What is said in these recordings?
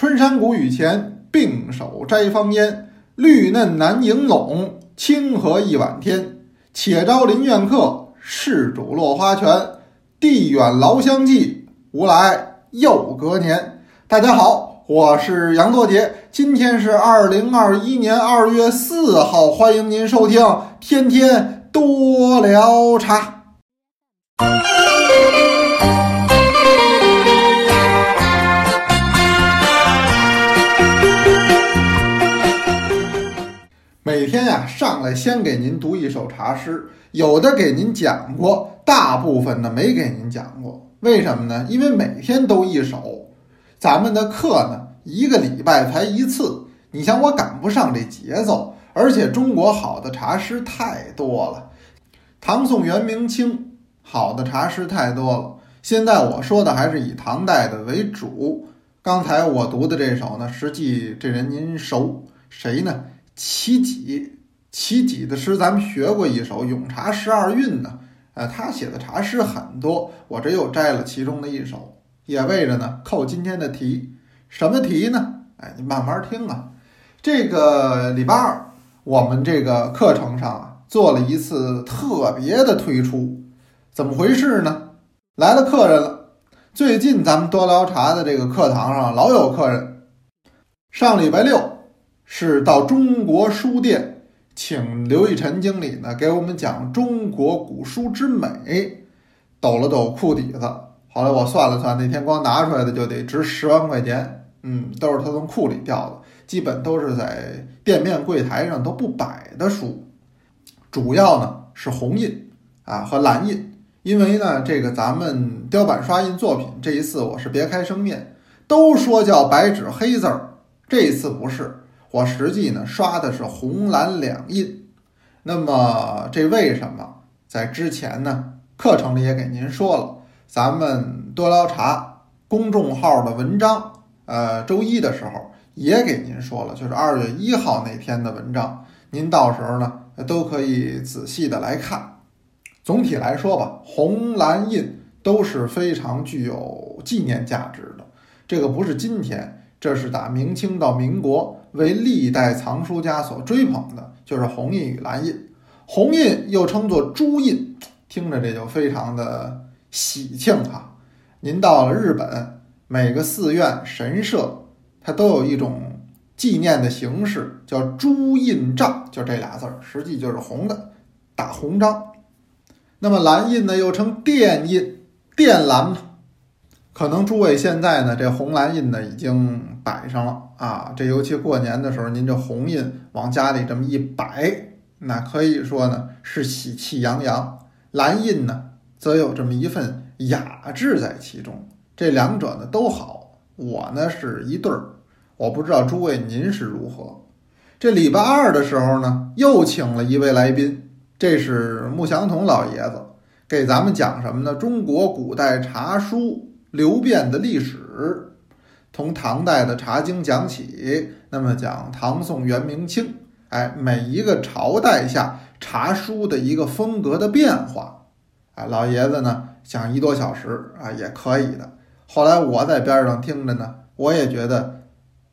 春山谷雨前，并手摘芳烟。绿嫩难迎拢，清和一晚天。且招林苑客，事主落花泉。地远劳相寄，无来又隔年。大家好，我是杨多杰，今天是二零二一年二月四号，欢迎您收听《天天多聊茶》。每天呀，上来先给您读一首茶诗，有的给您讲过，大部分呢没给您讲过。为什么呢？因为每天都一首，咱们的课呢一个礼拜才一次，你想我赶不上这节奏，而且中国好的茶诗太多了，唐宋元明清好的茶诗太多了。现在我说的还是以唐代的为主。刚才我读的这首呢，实际这人您熟谁呢？齐己，齐己的诗咱们学过一首《咏茶十二韵》呢，呃，他写的茶诗很多，我这又摘了其中的一首，也为着呢扣今天的题。什么题呢？哎，你慢慢听啊。这个礼拜二，我们这个课程上啊做了一次特别的推出，怎么回事呢？来了客人了。最近咱们多聊茶的这个课堂上老有客人，上礼拜六。是到中国书店，请刘奕晨经理呢给我们讲中国古书之美，抖了抖裤底子。后来我算了算，那天光拿出来的就得值十万块钱。嗯，都是他从库里调的，基本都是在店面柜台上都不摆的书，主要呢是红印啊和蓝印。因为呢，这个咱们雕版刷印作品这一次我是别开生面，都说叫白纸黑字儿，这一次不是。我实际呢刷的是红蓝两印，那么这为什么在之前呢课程里也给您说了，咱们多聊茶公众号的文章，呃周一的时候也给您说了，就是二月一号那天的文章，您到时候呢都可以仔细的来看。总体来说吧，红蓝印都是非常具有纪念价值的，这个不是今天，这是打明清到民国。为历代藏书家所追捧的，就是红印与蓝印。红印又称作朱印，听着这就非常的喜庆哈。您到了日本，每个寺院神社，它都有一种纪念的形式，叫朱印章，就这俩字儿，实际就是红的，打红章。那么蓝印呢，又称靛印，靛蓝嘛。可能诸位现在呢，这红蓝印呢已经摆上了啊。这尤其过年的时候，您这红印往家里这么一摆，那可以说呢是喜气洋洋；蓝印呢，则有这么一份雅致在其中。这两者呢都好，我呢是一对儿。我不知道诸位您是如何。这礼拜二的时候呢，又请了一位来宾，这是穆祥同老爷子，给咱们讲什么呢？中国古代茶书。流变的历史，从唐代的茶经讲起，那么讲唐宋元明清，哎，每一个朝代下茶书的一个风格的变化，哎，老爷子呢讲一多小时啊也可以的。后来我在边上听着呢，我也觉得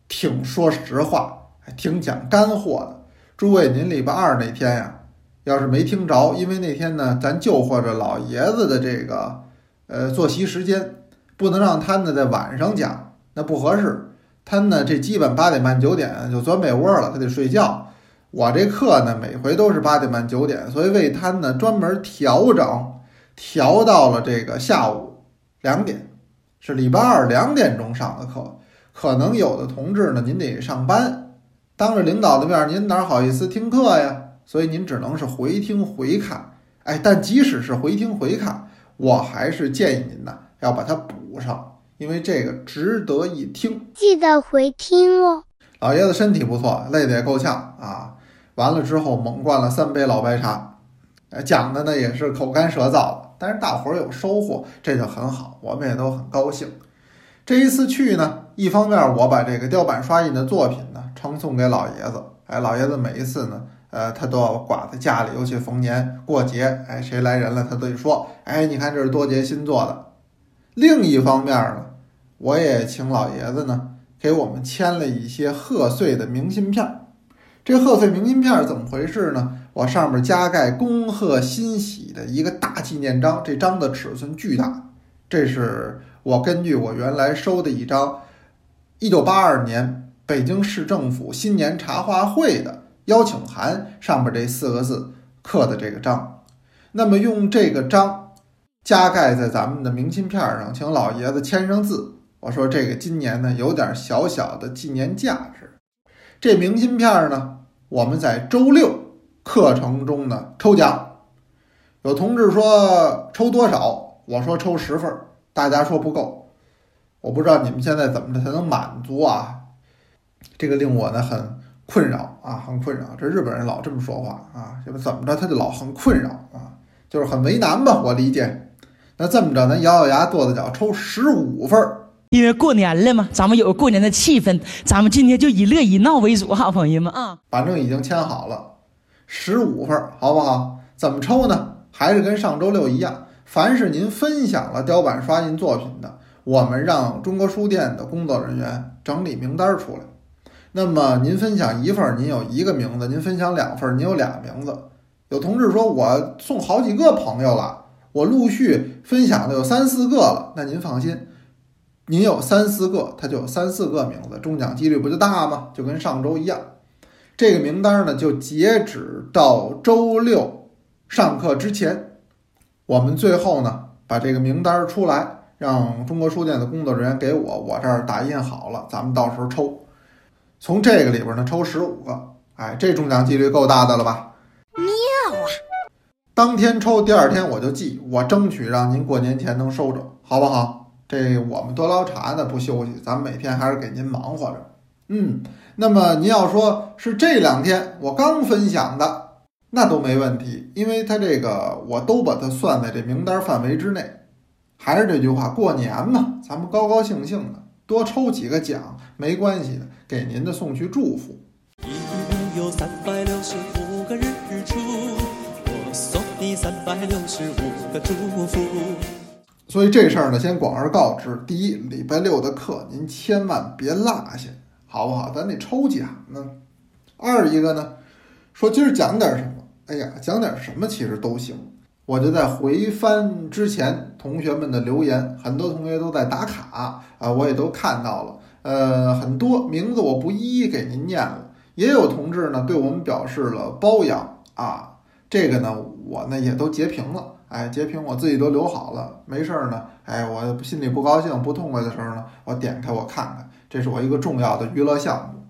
挺说实话，还挺讲干货的。诸位，您礼拜二那天呀，要是没听着，因为那天呢，咱就或者老爷子的这个呃作息时间。不能让他呢在晚上讲，那不合适。他呢这基本八点半九点就钻被窝了，他得睡觉。我这课呢每回都是八点半九点，所以为他呢专门调整，调到了这个下午两点，是礼拜二两点钟上的课。可能有的同志呢您得上班，当着领导的面您哪好意思听课呀？所以您只能是回听回看。哎，但即使是回听回看，我还是建议您呢。要把它补上，因为这个值得一听，记得回听哦。老爷子身体不错，累得也够呛啊。完了之后猛灌了三杯老白茶，呃，讲的呢也是口干舌燥的，但是大伙儿有收获，这就很好，我们也都很高兴。这一次去呢，一方面我把这个雕版刷印的作品呢呈送给老爷子，哎，老爷子每一次呢，呃，他都要挂在家里，尤其逢年过节，哎，谁来人了，他都得说，哎，你看这是多杰新做的。另一方面呢，我也请老爷子呢，给我们签了一些贺岁的明信片。这贺岁明信片怎么回事呢？我上面加盖“恭贺新喜”的一个大纪念章，这章的尺寸巨大。这是我根据我原来收的一张1982年北京市政府新年茶话会的邀请函上面这四个字刻的这个章。那么用这个章加盖在咱们的明信片上，请老爷子签上字。我说这个今年呢有点小小的纪念价值。这明信片呢，我们在周六课程中呢抽奖，有同志说抽多少，我说抽十份，大家说不够。我不知道你们现在怎么着才能满足啊？这个令我呢很困扰啊，很困扰。这日本人老这么说话啊，这怎么着他就老很困扰啊，就是很为难吧？我理解。那这么着，咱咬咬牙跺跺脚，抽十五份儿。因为过年了嘛，咱们有个过年的气氛，咱们今天就以乐以闹为主哈，朋友们啊。反正已经签好了，十五份儿，好不好？怎么抽呢？还是跟上周六一样，凡是您分享了雕版刷印作品的，我们让中国书店的工作人员整理名单出来。那么您分享一份儿，您有一个名字；您分享两份儿，您有俩名字。有同志说，我送好几个朋友了，我陆续分享的有三四个了，那您放心。您有三四个，他就有三四个名字，中奖几率不就大吗？就跟上周一样。这个名单呢，就截止到周六上课之前。我们最后呢，把这个名单出来，让中国书店的工作人员给我，我这儿打印好了，咱们到时候抽。从这个里边呢，抽十五个，哎，这中奖几率够大的了吧？当天抽，第二天我就寄，我争取让您过年前能收着，好不好？这我们多捞茶呢，不休息，咱们每天还是给您忙活着。嗯，那么您要说是这两天我刚分享的，那都没问题，因为他这个我都把它算在这名单范围之内。还是这句话，过年嘛，咱们高高兴兴的，多抽几个奖没关系的，给您的送去祝福。一有三百六十百六十五个祝福。所以这事儿呢，先广而告之。第一，礼拜六的课您千万别落下，好不好？咱得抽奖呢。二一个呢，说今儿讲点什么？哎呀，讲点什么其实都行。我就在回翻之前同学们的留言，很多同学都在打卡啊，我也都看到了。呃，很多名字我不一一给您念了，也有同志呢对我们表示了褒扬啊。这个呢，我呢也都截屏了。哎，截屏我自己都留好了，没事儿呢。哎，我心里不高兴、不痛快的时候呢，我点开我看看，这是我一个重要的娱乐项目。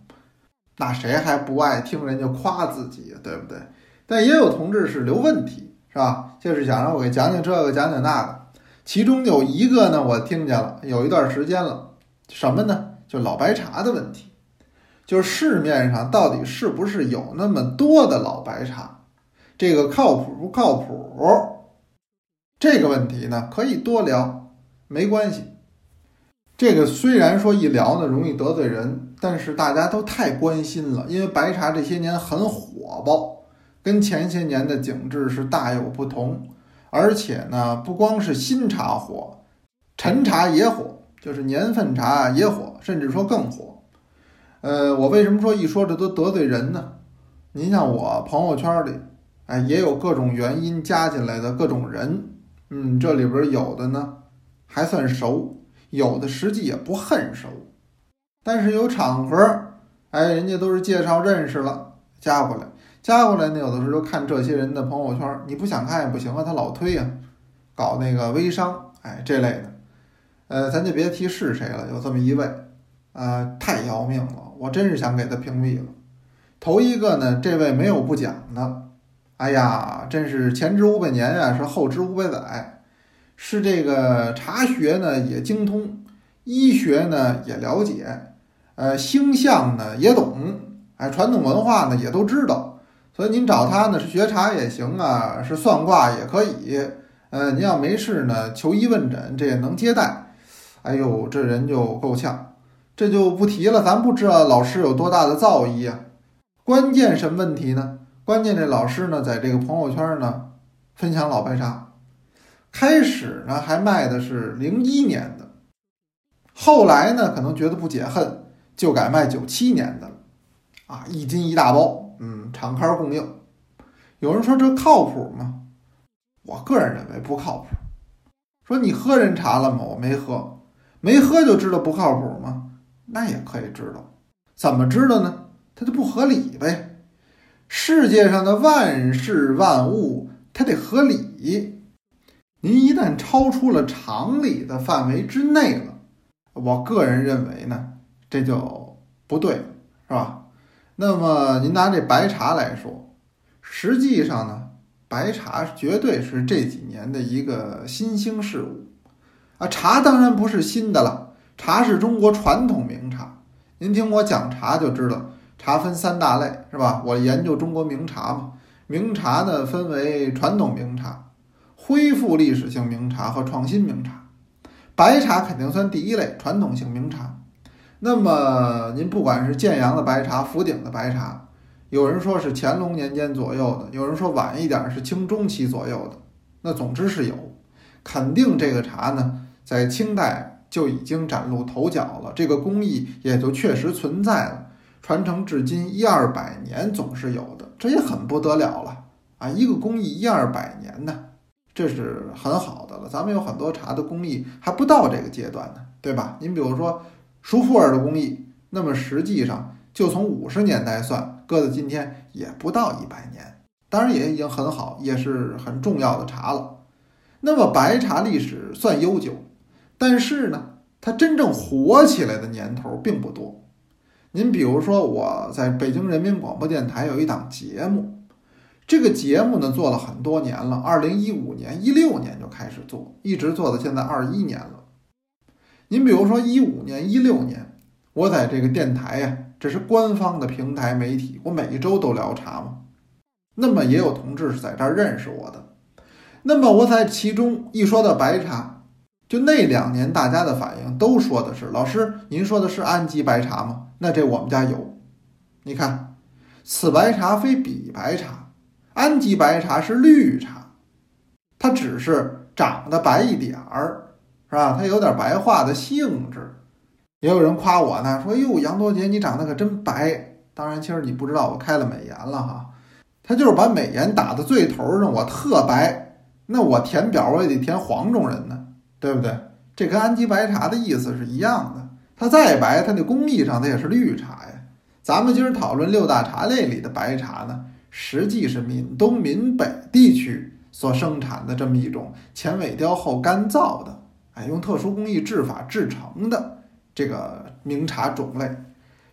那谁还不爱听人家夸自己，对不对？但也有同志是留问题，是吧？就是想让我给讲讲这个、讲讲那个。其中有一个呢，我听见了，有一段时间了，什么呢？就老白茶的问题，就是市面上到底是不是有那么多的老白茶？这个靠谱不靠谱？这个问题呢，可以多聊，没关系。这个虽然说一聊呢容易得罪人，但是大家都太关心了，因为白茶这些年很火爆，跟前些年的景致是大有不同。而且呢，不光是新茶火，陈茶也火，就是年份茶也火，甚至说更火。呃，我为什么说一说这都得罪人呢？您像我朋友圈里，哎，也有各种原因加进来的各种人。嗯，这里边有的呢还算熟，有的实际也不很熟，但是有场合，哎，人家都是介绍认识了，加过来，加过来呢，有的时候看这些人的朋友圈，你不想看也不行啊，他老推呀，搞那个微商，哎，这类的，呃，咱就别提是谁了，有这么一位，啊，太要命了，我真是想给他屏蔽了。头一个呢，这位没有不讲的。哎呀，真是前知五百年呀，是后知五百载，是这个茶学呢也精通，医学呢也了解，呃，星象呢也懂，哎，传统文化呢也都知道，所以您找他呢是学茶也行啊，是算卦也可以，呃，您要没事呢求医问诊，这也能接待。哎呦，这人就够呛，这就不提了，咱不知道老师有多大的造诣啊。关键什么问题呢？关键这老师呢，在这个朋友圈呢，分享老白茶，开始呢还卖的是零一年的，后来呢可能觉得不解恨，就改卖九七年的了，啊，一斤一大包，嗯，厂刊供应。有人说这靠谱吗？我个人认为不靠谱。说你喝人茶了吗？我没喝，没喝就知道不靠谱吗？那也可以知道，怎么知道呢？它就不合理呗。世界上的万事万物，它得合理。您一旦超出了常理的范围之内了，我个人认为呢，这就不对，是吧？那么您拿这白茶来说，实际上呢，白茶绝对是这几年的一个新兴事物啊。茶当然不是新的了，茶是中国传统名茶。您听我讲茶就知道，茶分三大类，是吧？我研究中国名茶嘛，名茶呢分为传统名茶。恢复历史性名茶和创新名茶，白茶肯定算第一类传统性名茶。那么您不管是建阳的白茶、福鼎的白茶，有人说是乾隆年间左右的，有人说晚一点是清中期左右的。那总之是有，肯定这个茶呢，在清代就已经崭露头角了，这个工艺也就确实存在了，传承至今一二百年总是有的，这也很不得了了啊！一个工艺一二百年呢。这是很好的了，咱们有很多茶的工艺还不到这个阶段呢，对吧？您比如说舒富尔的工艺，那么实际上就从五十年代算，搁到今天也不到一百年，当然也已经很好，也是很重要的茶了。那么白茶历史算悠久，但是呢，它真正火起来的年头并不多。您比如说我在北京人民广播电台有一档节目。这个节目呢做了很多年了，二零一五年、一六年就开始做，一直做到现在二一年了。您比如说一五年、一六年，我在这个电台呀，这是官方的平台媒体，我每一周都聊茶嘛。那么也有同志是在这儿认识我的。那么我在其中一说到白茶，就那两年大家的反应都说的是：“老师，您说的是安吉白茶吗？”那这我们家有。你看，此白茶非彼白茶。安吉白茶是绿茶，它只是长得白一点儿，是吧？它有点白化的性质。也有人夸我呢，说：“哟，杨多杰，你长得可真白。”当然，其实你不知道，我开了美颜了哈。他就是把美颜打到最头上，我特白。那我填表我也得填黄种人呢，对不对？这跟安吉白茶的意思是一样的。它再白，它那工艺上它也是绿茶呀。咱们今儿讨论六大茶类里的白茶呢。实际是闽东、闽北地区所生产的这么一种前萎凋后干燥的，哎，用特殊工艺制法制成的这个名茶种类。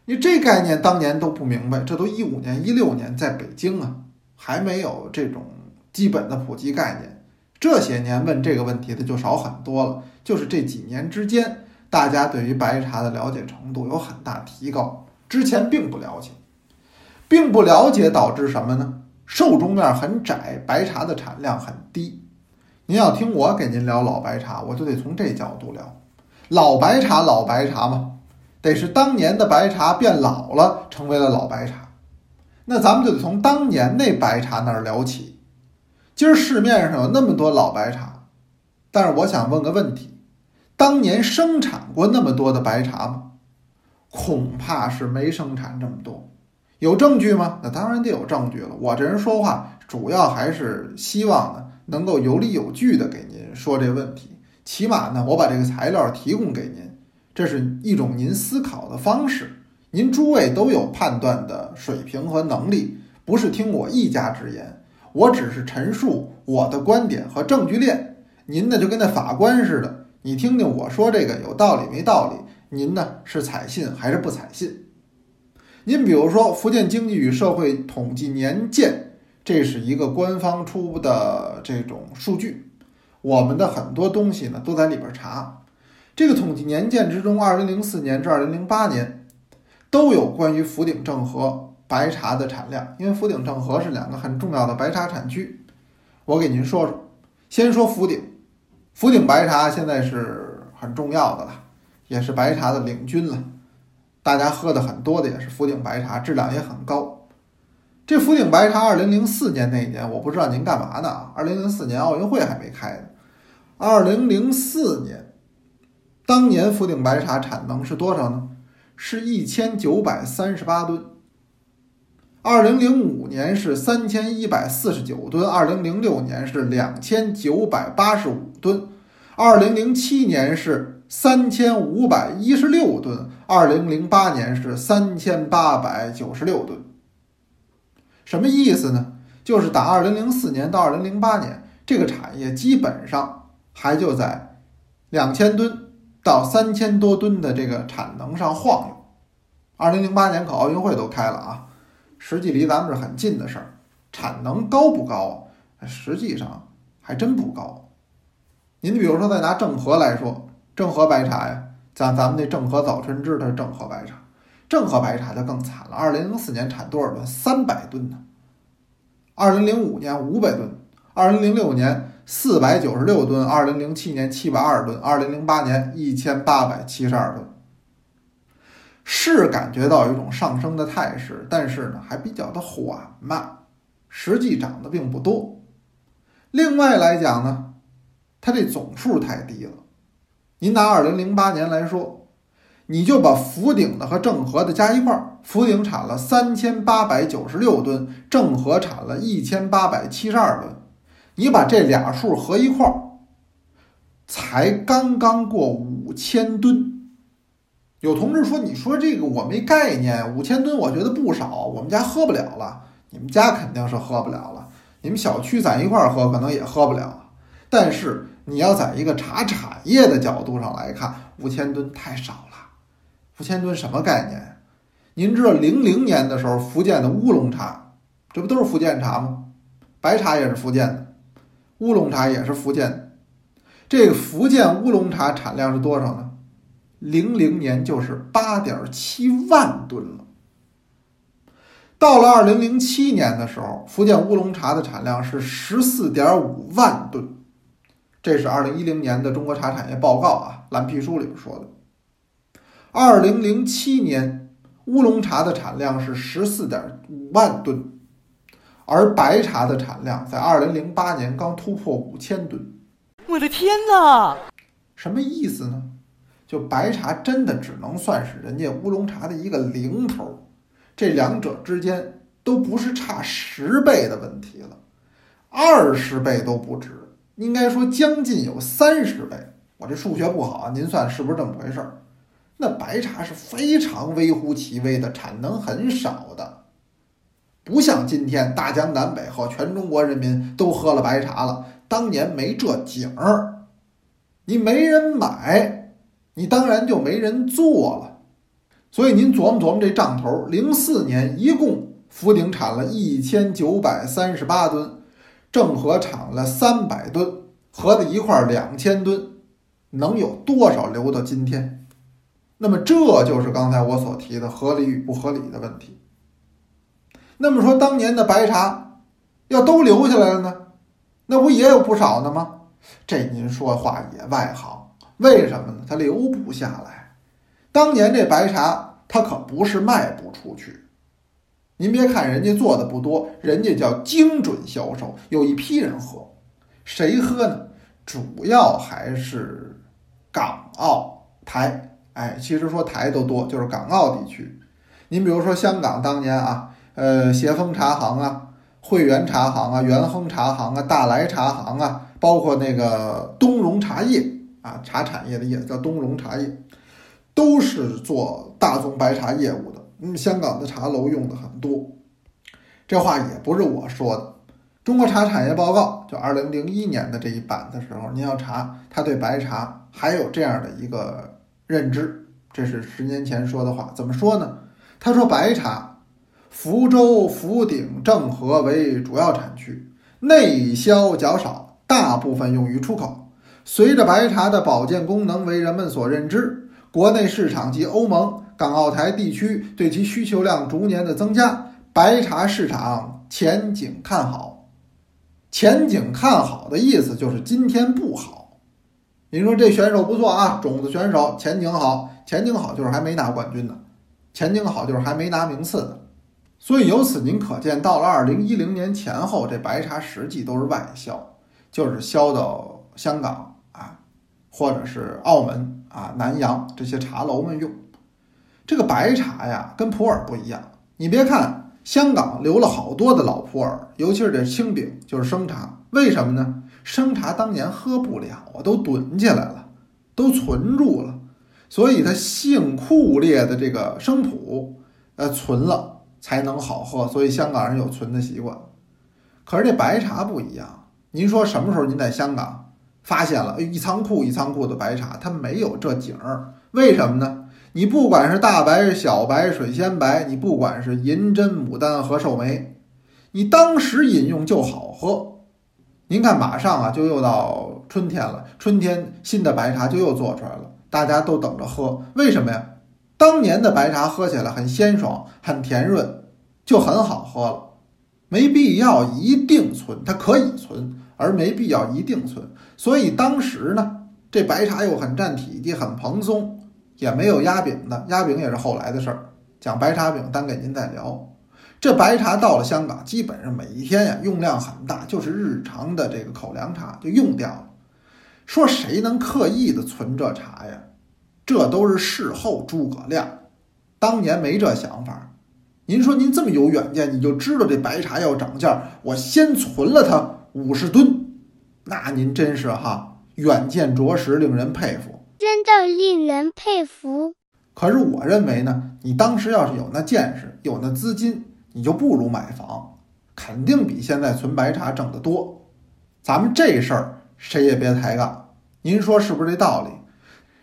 你这概念当年都不明白，这都一五年、一六年在北京啊，还没有这种基本的普及概念。这些年问这个问题的就少很多了，就是这几年之间，大家对于白茶的了解程度有很大提高，之前并不了解。并不了解导致什么呢？受众面很窄，白茶的产量很低。您要听我给您聊老白茶，我就得从这角度聊。老白茶，老白茶嘛，得是当年的白茶变老了，成为了老白茶。那咱们就得从当年那白茶那儿聊起。今儿市面上有那么多老白茶，但是我想问个问题：当年生产过那么多的白茶吗？恐怕是没生产这么多。有证据吗？那当然得有证据了。我这人说话主要还是希望呢，能够有理有据的给您说这问题。起码呢，我把这个材料提供给您，这是一种您思考的方式。您诸位都有判断的水平和能力，不是听我一家之言，我只是陈述我的观点和证据链。您呢就跟那法官似的，你听听我说这个有道理没道理？您呢是采信还是不采信？您比如说《福建经济与社会统计年鉴》，这是一个官方出的这种数据，我们的很多东西呢都在里边查。这个统计年鉴之中，二零零四年至二零零八年都有关于福鼎正和白茶的产量，因为福鼎正和是两个很重要的白茶产区。我给您说说，先说福鼎，福鼎白茶现在是很重要的了，也是白茶的领军了。大家喝的很多的也是福鼎白茶，质量也很高。这福鼎白茶，二零零四年那一年，我不知道您干嘛呢？二零零四年奥运会还没开呢。二零零四年，当年福鼎白茶产能是多少呢？是一千九百三十八吨，二零零五年是三千一百四十九吨，二零零六年是两千九百八十五吨，二零零七年是三千五百一十六吨，二零零八年是三千八百九十六吨。什么意思呢？就是打二零零四年到二零零八年，这个产业基本上还就在两千吨到三千多吨的这个产能上晃悠。二零零八年可奥运会都开了啊，实际离咱们是很近的事儿。产能高不高？实际上还真不高。您比如说，再拿郑和来说，郑和白茶呀，像咱们那郑和早春枝它是郑和白茶，郑和白茶就更惨了。二零零四年产多少吨？三百吨呢。二零零五年五百吨，二零零六年四百九十六吨，二零零七年七百二十吨，二零零八年一千八百七十二吨。是感觉到一种上升的态势，但是呢，还比较的缓慢，实际涨的并不多。另外来讲呢，它这总数太低了。您拿二零零八年来说，你就把福鼎的和正和的加一块儿，福鼎产了三千八百九十六吨，正和产了一千八百七十二吨，你把这俩数合一块儿，才刚刚过五千吨。有同志说：“你说这个我没概念，五千吨我觉得不少，我们家喝不了了。你们家肯定是喝不了了，你们小区咱一块儿喝可能也喝不了。但是你要在一个茶产业的角度上来看，五千吨太少了。五千吨什么概念？您知道零零年的时候，福建的乌龙茶，这不都是福建茶吗？白茶也是福建的，乌龙茶也是福建的。这个福建乌龙茶产量是多少呢？”零零年就是八点七万吨了。到了二零零七年的时候，福建乌龙茶的产量是十四点五万吨，这是二零一零年的中国茶产业报告啊蓝皮书里边说的。二零零七年乌龙茶的产量是十四点五万吨，而白茶的产量在二零零八年刚突破五千吨。我的天哪！什么意思呢？就白茶真的只能算是人家乌龙茶的一个零头，这两者之间都不是差十倍的问题了，二十倍都不止，应该说将近有三十倍。我这数学不好，您算是不是这么回事儿？那白茶是非常微乎其微的，产能很少的，不像今天大江南北和全中国人民都喝了白茶了，当年没这景儿，你没人买。你当然就没人做了，所以您琢磨琢磨这账头，零四年一共福鼎产了一千九百三十八吨，正和产了三百吨，合在一块两千吨，能有多少留到今天？那么这就是刚才我所提的合理与不合理的问题。那么说当年的白茶要都留下来了呢，那不也有不少呢吗？这您说话也外行。为什么呢？它留不下来。当年这白茶，它可不是卖不出去。您别看人家做的不多，人家叫精准销售，有一批人喝。谁喝呢？主要还是港澳台。哎，其实说台都多，就是港澳地区。您比如说香港当年啊，呃，协丰茶行啊，汇源茶行啊，元亨茶行啊，大来茶行啊，包括那个东荣茶业。啊，茶产业的业叫东荣茶叶，都是做大宗白茶业务的。嗯，香港的茶楼用的很多。这话也不是我说的，《中国茶产业报告》就二零零一年的这一版的时候，您要查，他对白茶还有这样的一个认知，这是十年前说的话。怎么说呢？他说白茶，福州、福鼎、政和为主要产区，内销较少，大部分用于出口。随着白茶的保健功能为人们所认知，国内市场及欧盟、港澳台地区对其需求量逐年的增加，白茶市场前景看好。前景看好的意思就是今天不好。您说这选手不错啊，种子选手前景好，前景好就是还没拿冠军呢，前景好就是还没拿名次呢。所以由此您可见，到了二零一零年前后，这白茶实际都是外销，就是销到香港。或者是澳门啊、南洋这些茶楼们用，这个白茶呀，跟普洱不一样。你别看香港留了好多的老普洱，尤其是这青饼，就是生茶。为什么呢？生茶当年喝不了啊，都囤起来了，都存住了，所以它性酷烈的这个生普，呃，存了才能好喝。所以香港人有存的习惯。可是这白茶不一样。您说什么时候您在香港发现了一仓库一仓库的白茶？它没有这景儿，为什么呢？你不管是大白、小白、水仙白，你不管是银针、牡丹和寿眉，你当时饮用就好喝。您看，马上啊就又到春天了，春天新的白茶就又做出来了，大家都等着喝。为什么呀？当年的白茶喝起来很鲜爽、很甜润，就很好喝了。没必要一定存，它可以存，而没必要一定存。所以当时呢，这白茶又很占体积、很蓬松，也没有压饼的，压饼也是后来的事儿。讲白茶饼，单给您再聊。这白茶到了香港，基本上每一天呀用量很大，就是日常的这个口粮茶就用掉了。说谁能刻意的存这茶呀？这都是事后诸葛亮，当年没这想法。您说您这么有远见，你就知道这白茶要涨价，我先存了它五十吨，那您真是哈远见着实令人佩服，真的令人佩服。可是我认为呢，你当时要是有那见识，有那资金。你就不如买房，肯定比现在存白茶挣得多。咱们这事儿谁也别抬杠，您说是不是这道理？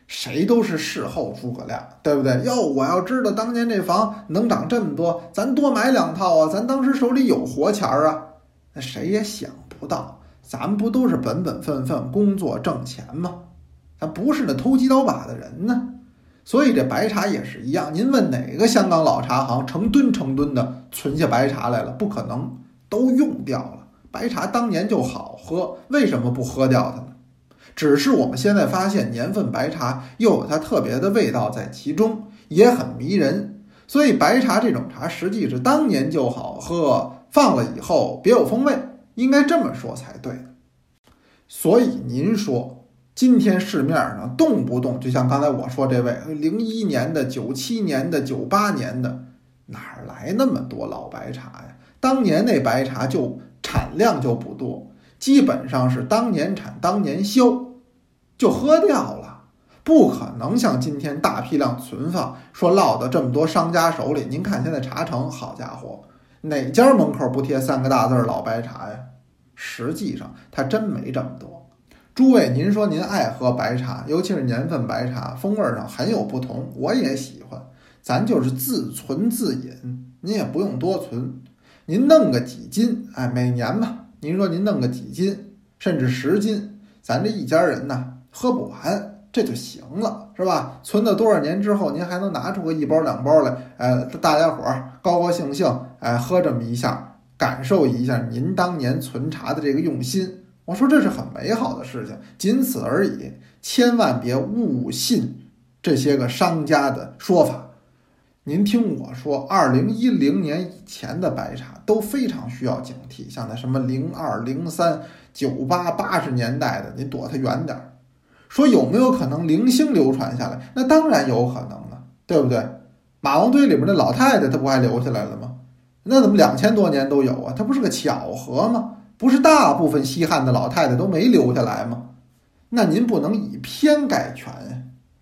谁都是事后诸葛亮，对不对？哟，我要知道当年这房能涨这么多，咱多买两套啊！咱当时手里有活钱儿啊，那谁也想不到，咱们不都是本本分分工作挣钱吗？咱不是那偷鸡倒把的人呢。所以这白茶也是一样，您问哪个香港老茶行成吨成吨的存下白茶来了？不可能，都用掉了。白茶当年就好喝，为什么不喝掉它呢？只是我们现在发现年份白茶又有它特别的味道在其中，也很迷人。所以白茶这种茶实际是当年就好喝，放了以后别有风味，应该这么说才对。所以您说。今天市面上动不动就像刚才我说这位零一年的、九七年的、九八年的，哪来那么多老白茶呀？当年那白茶就产量就不多，基本上是当年产当年销，就喝掉了，不可能像今天大批量存放，说落到这么多商家手里。您看现在茶城，好家伙，哪家门口不贴三个大字“老白茶”呀？实际上它真没这么多。诸位，您说您爱喝白茶，尤其是年份白茶，风味上很有不同，我也喜欢。咱就是自存自饮，您也不用多存，您弄个几斤，哎，每年吧，您说您弄个几斤，甚至十斤，咱这一家人呢喝不完，这就行了，是吧？存了多少年之后，您还能拿出个一包两包来，哎，大家伙高高兴兴，哎，喝这么一下，感受一下您当年存茶的这个用心。我说这是很美好的事情，仅此而已，千万别误信这些个商家的说法。您听我说，二零一零年以前的白茶都非常需要警惕，像那什么零二、零三、九八、八十年代的，你躲它远点儿。说有没有可能零星流传下来？那当然有可能了，对不对？马王堆里面的老太太，她不还留下来了吗？那怎么两千多年都有啊？它不是个巧合吗？不是大部分西汉的老太太都没留下来吗？那您不能以偏概全呀。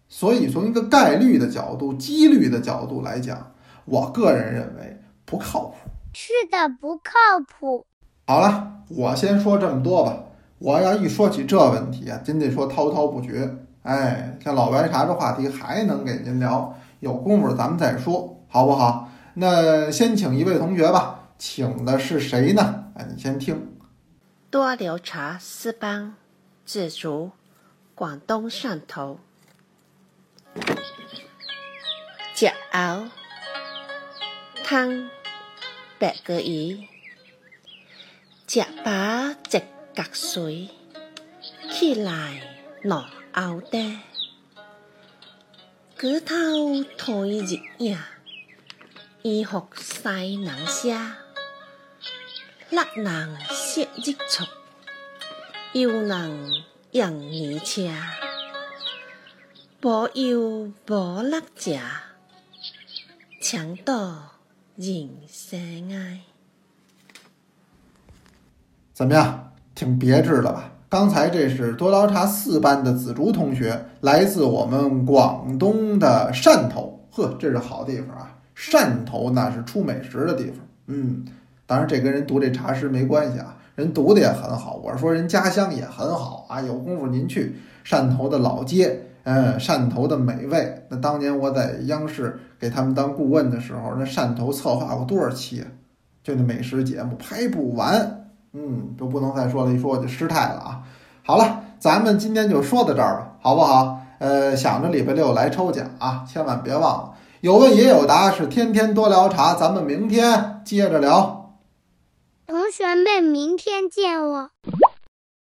所以从一个概率的角度、几率的角度来讲，我个人认为不靠谱。是的，不靠谱。好了，我先说这么多吧。我要一说起这问题啊，真得说滔滔不绝。哎，像老白茶这话题还能给您聊，有功夫咱们再说，好不好？那先请一位同学吧，请的是谁呢？哎，你先听。多留茶私帮，自竹，广东汕头。食熬汤白个鱼，食饱一角水，起来攞熬爹。舉頭推日夜，衣服西能下。辣能食日出，又能养年車。無油無辣食，墙倒人生爱。怎么样？挺别致的吧？刚才这是多刀茶四班的紫竹同学，来自我们广东的汕头。呵，这是好地方啊！汕头那是出美食的地方。嗯，当然这跟人读这茶诗没关系啊，人读的也很好。我是说人家乡也很好啊，有功夫您去汕头的老街，嗯，汕头的美味。那当年我在央视给他们当顾问的时候，那汕头策划过多少期啊？就那美食节目拍不完。嗯，都不能再说了，一说我就失态了啊。好了，咱们今天就说到这儿吧，好不好？呃，想着礼拜六来抽奖啊，千万别忘了。有问也有答，是天天多聊茶，咱们明天接着聊。同学们，明天见哦。